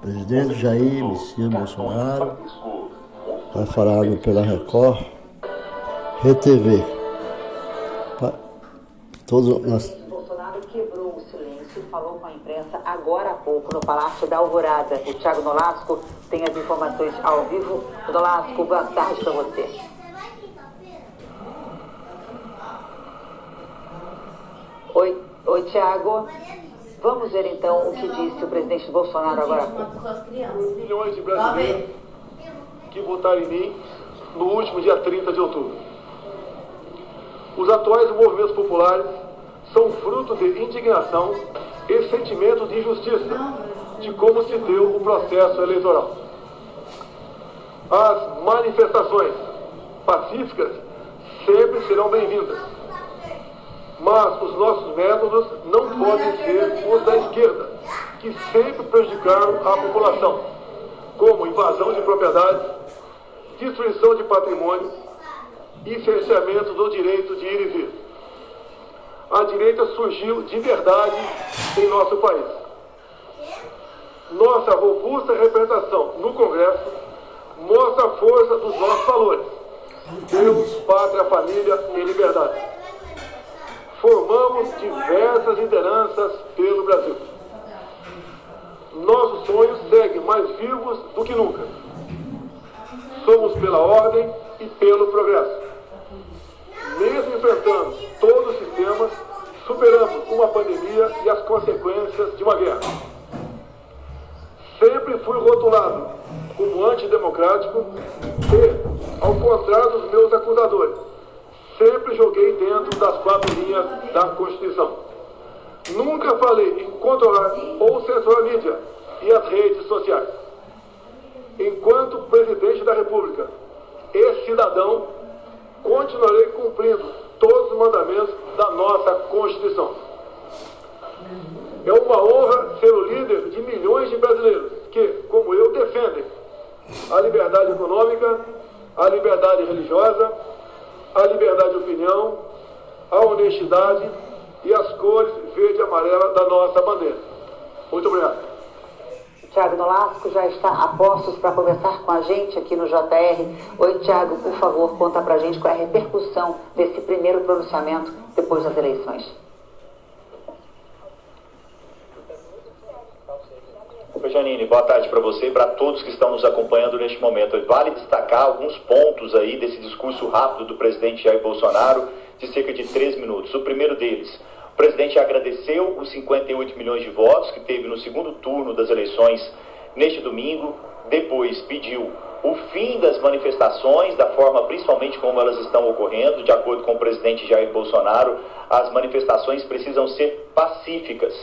presidente Jair Messias Bolsonaro, vai falar pela Record, RTV. Todos nós quebrou o silêncio, falou com a imprensa agora há pouco no Palácio da Alvorada. O Thiago Nolasco tem as informações ao vivo. Nolasco, boa tarde para você. Oi, oi, Tiago. Vamos ver então o que disse o presidente Bolsonaro agora. Milhões de brasileiros que votaram em mim no último dia 30 de outubro. Os atuais movimentos populares são fruto de indignação e sentimento de injustiça de como se deu o processo eleitoral. As manifestações pacíficas sempre serão bem-vindas mas os nossos métodos não podem ser os da esquerda, que sempre prejudicaram a população, como invasão de propriedades, destruição de patrimônio e cerceamento do direito de ir e vir. A direita surgiu de verdade em nosso país. Nossa robusta representação no Congresso mostra a força dos nossos valores. Deus, pátria, família e liberdade formamos diversas lideranças pelo Brasil. Nossos sonhos seguem mais vivos do que nunca. Somos pela ordem e pelo progresso. Mesmo enfrentando todos os sistemas, superamos uma pandemia e as consequências de uma guerra. Sempre fui rotulado como antidemocrático e, ao contrário dos meus acusadores, joguei dentro das quatro linhas da Constituição. Nunca falei em controlar ou censurar a mídia e as redes sociais. Enquanto presidente da República e cidadão, continuarei cumprindo todos os mandamentos da nossa Constituição. É uma honra ser o líder de milhões de brasileiros que, como eu, defendem a liberdade econômica, a liberdade religiosa, a liberdade de opinião, a honestidade e as cores verde e amarela da nossa bandeira. Muito obrigado. Tiago Nolasco já está a postos para conversar com a gente aqui no JR. Oi, Tiago, por favor, conta para a gente qual é a repercussão desse primeiro pronunciamento depois das eleições. Boa tarde para você e para todos que estão nos acompanhando neste momento. Vale destacar alguns pontos aí desse discurso rápido do presidente Jair Bolsonaro, de cerca de três minutos. O primeiro deles, o presidente agradeceu os 58 milhões de votos que teve no segundo turno das eleições neste domingo, depois pediu o fim das manifestações, da forma principalmente como elas estão ocorrendo, de acordo com o presidente Jair Bolsonaro, as manifestações precisam ser pacíficas.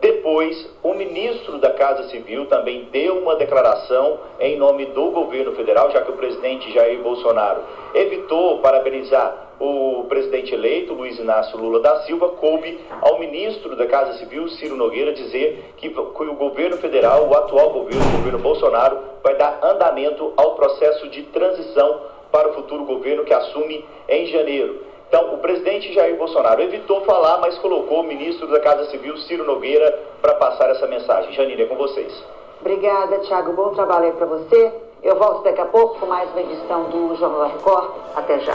Depois, o ministro da Casa Civil também deu uma declaração em nome do governo federal, já que o presidente Jair Bolsonaro evitou parabenizar o presidente eleito, Luiz Inácio Lula da Silva, coube ao ministro da Casa Civil, Ciro Nogueira, dizer que, que o governo federal, o atual governo, o governo Bolsonaro, vai dar andamento ao processo de transição para o futuro governo que assume em janeiro. Então, o presidente Jair Bolsonaro evitou falar, mas colocou o ministro da Casa Civil, Ciro Nogueira, para passar essa mensagem. Janine, é com vocês. Obrigada, Tiago. Bom trabalho aí para você. Eu volto daqui a pouco com mais uma edição do Jornal Record. Até já.